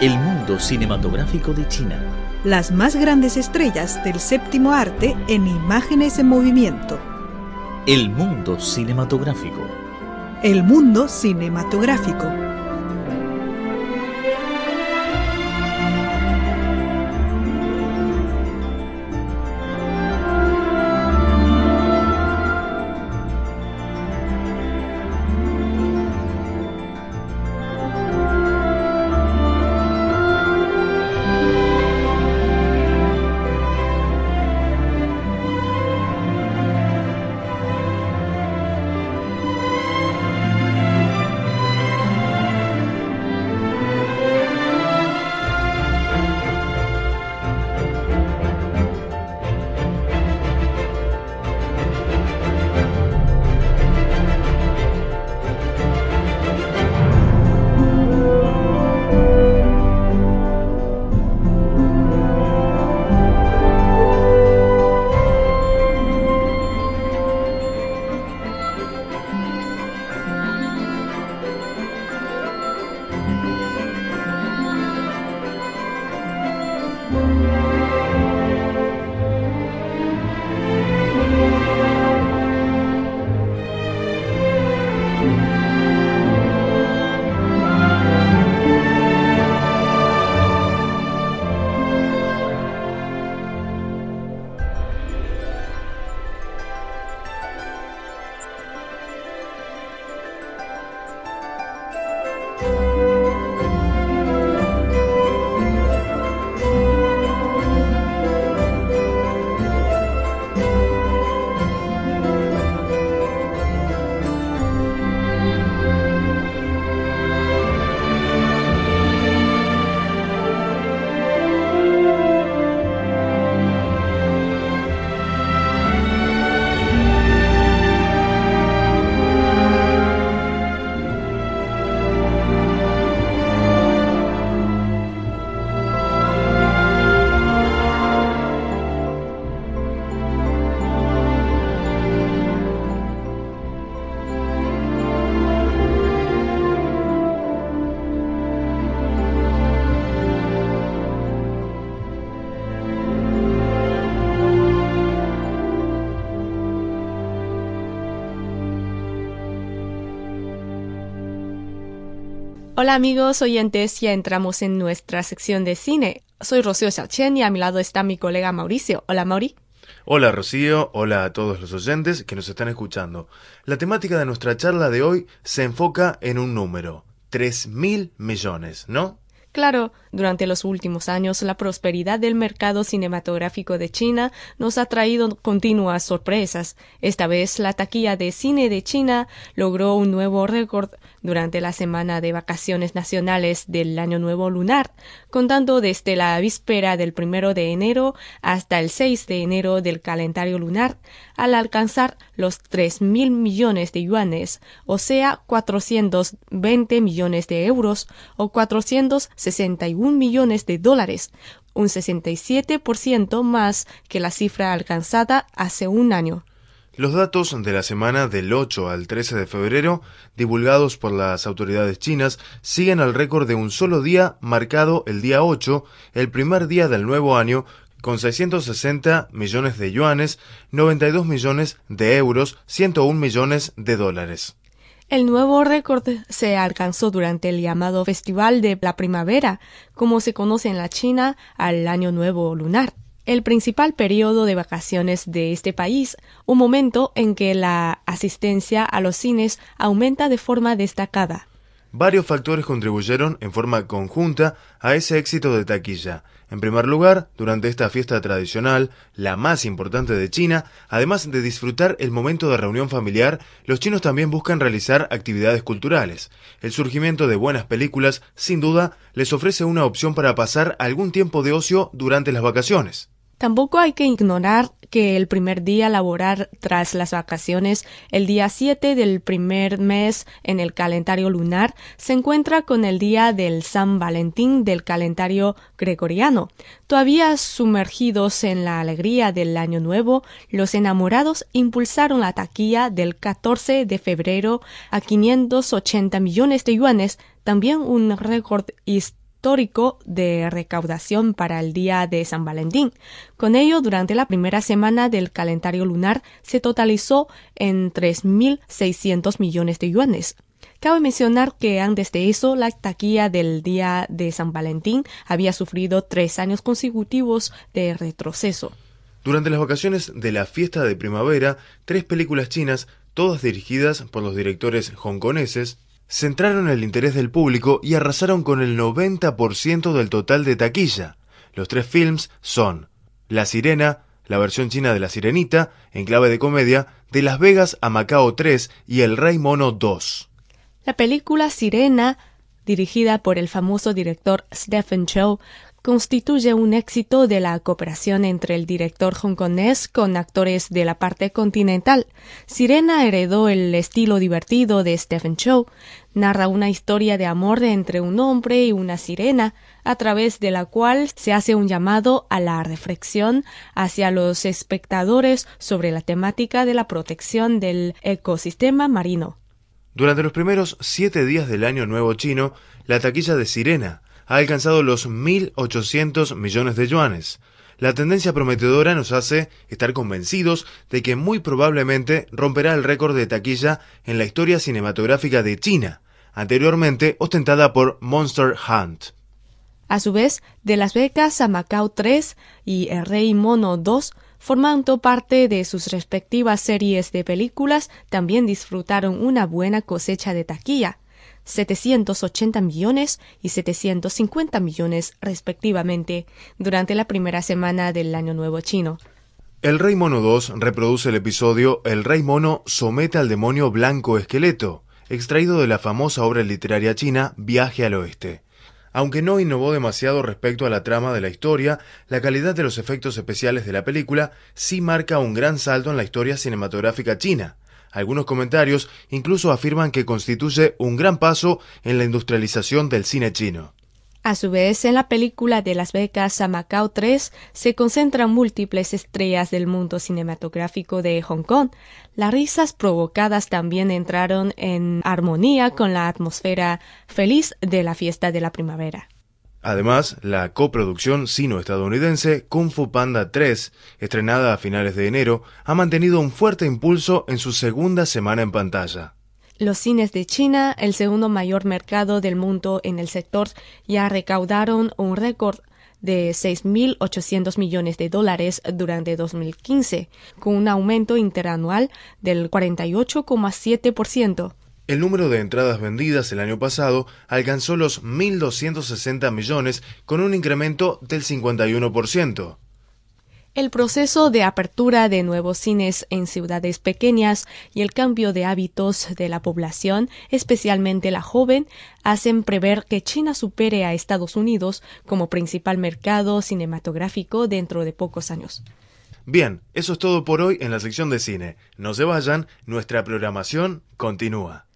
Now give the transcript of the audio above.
El mundo cinematográfico de China. Las más grandes estrellas del séptimo arte en imágenes en movimiento. El mundo cinematográfico. El mundo cinematográfico. Hola amigos oyentes, ya entramos en nuestra sección de cine. Soy Rocío Xiaochen y a mi lado está mi colega Mauricio. Hola Mauri. Hola Rocío, hola a todos los oyentes que nos están escuchando. La temática de nuestra charla de hoy se enfoca en un número, tres mil millones, ¿no? Claro, durante los últimos años la prosperidad del mercado cinematográfico de China nos ha traído continuas sorpresas. Esta vez la taquilla de cine de China logró un nuevo récord durante la semana de vacaciones nacionales del Año Nuevo Lunar, contando desde la víspera del primero de enero hasta el 6 de enero del calendario lunar, al alcanzar los tres mil millones de yuanes, o sea, 420 millones de euros o 461 millones de dólares, un 67% más que la cifra alcanzada hace un año. Los datos de la semana del 8 al 13 de febrero, divulgados por las autoridades chinas, siguen al récord de un solo día marcado el día 8, el primer día del nuevo año, con 660 millones de yuanes, 92 millones de euros, 101 millones de dólares. El nuevo récord se alcanzó durante el llamado Festival de la Primavera, como se conoce en la China al Año Nuevo Lunar el principal periodo de vacaciones de este país, un momento en que la asistencia a los cines aumenta de forma destacada. Varios factores contribuyeron en forma conjunta a ese éxito de taquilla. En primer lugar, durante esta fiesta tradicional, la más importante de China, además de disfrutar el momento de reunión familiar, los chinos también buscan realizar actividades culturales. El surgimiento de buenas películas, sin duda, les ofrece una opción para pasar algún tiempo de ocio durante las vacaciones. Tampoco hay que ignorar que el primer día laboral tras las vacaciones, el día 7 del primer mes en el calendario lunar, se encuentra con el día del San Valentín del calendario gregoriano. Todavía sumergidos en la alegría del año nuevo, los enamorados impulsaron la taquilla del 14 de febrero a 580 millones de yuanes, también un récord histórico histórico de recaudación para el día de San Valentín. Con ello, durante la primera semana del calendario lunar se totalizó en 3.600 millones de yuanes. Cabe mencionar que antes de eso, la taquilla del día de San Valentín había sufrido tres años consecutivos de retroceso. Durante las vacaciones de la fiesta de primavera, tres películas chinas, todas dirigidas por los directores hongkoneses, centraron el interés del público y arrasaron con el 90% del total de taquilla. Los tres films son La Sirena, la versión china de La Sirenita, en clave de comedia, de Las Vegas a Macao 3 y El Rey Mono 2. La película Sirena, dirigida por el famoso director Stephen Chow, constituye un éxito de la cooperación entre el director hongkonés con actores de la parte continental. Sirena heredó el estilo divertido de Stephen Chow, narra una historia de amor entre un hombre y una sirena, a través de la cual se hace un llamado a la reflexión hacia los espectadores sobre la temática de la protección del ecosistema marino. Durante los primeros siete días del año nuevo chino, la taquilla de Sirena ha alcanzado los 1.800 millones de yuanes. La tendencia prometedora nos hace estar convencidos de que muy probablemente romperá el récord de taquilla en la historia cinematográfica de China, anteriormente ostentada por Monster Hunt. A su vez, de Las Becas a Macao 3 y El Rey Mono 2, formando parte de sus respectivas series de películas, también disfrutaron una buena cosecha de taquilla. 780 millones y 750 millones respectivamente durante la primera semana del Año Nuevo chino. El Rey Mono 2 reproduce el episodio El Rey Mono somete al demonio blanco esqueleto, extraído de la famosa obra literaria china Viaje al Oeste. Aunque no innovó demasiado respecto a la trama de la historia, la calidad de los efectos especiales de la película sí marca un gran salto en la historia cinematográfica china. Algunos comentarios incluso afirman que constituye un gran paso en la industrialización del cine chino. A su vez, en la película de Las Becas a Macao 3 se concentran múltiples estrellas del mundo cinematográfico de Hong Kong. Las risas provocadas también entraron en armonía con la atmósfera feliz de la fiesta de la primavera. Además, la coproducción sino-estadounidense Kung Fu Panda 3, estrenada a finales de enero, ha mantenido un fuerte impulso en su segunda semana en pantalla. Los cines de China, el segundo mayor mercado del mundo en el sector, ya recaudaron un récord de 6.800 millones de dólares durante 2015, con un aumento interanual del 48,7%. El número de entradas vendidas el año pasado alcanzó los 1.260 millones, con un incremento del 51%. El proceso de apertura de nuevos cines en ciudades pequeñas y el cambio de hábitos de la población, especialmente la joven, hacen prever que China supere a Estados Unidos como principal mercado cinematográfico dentro de pocos años. Bien, eso es todo por hoy en la sección de cine. No se vayan, nuestra programación continúa.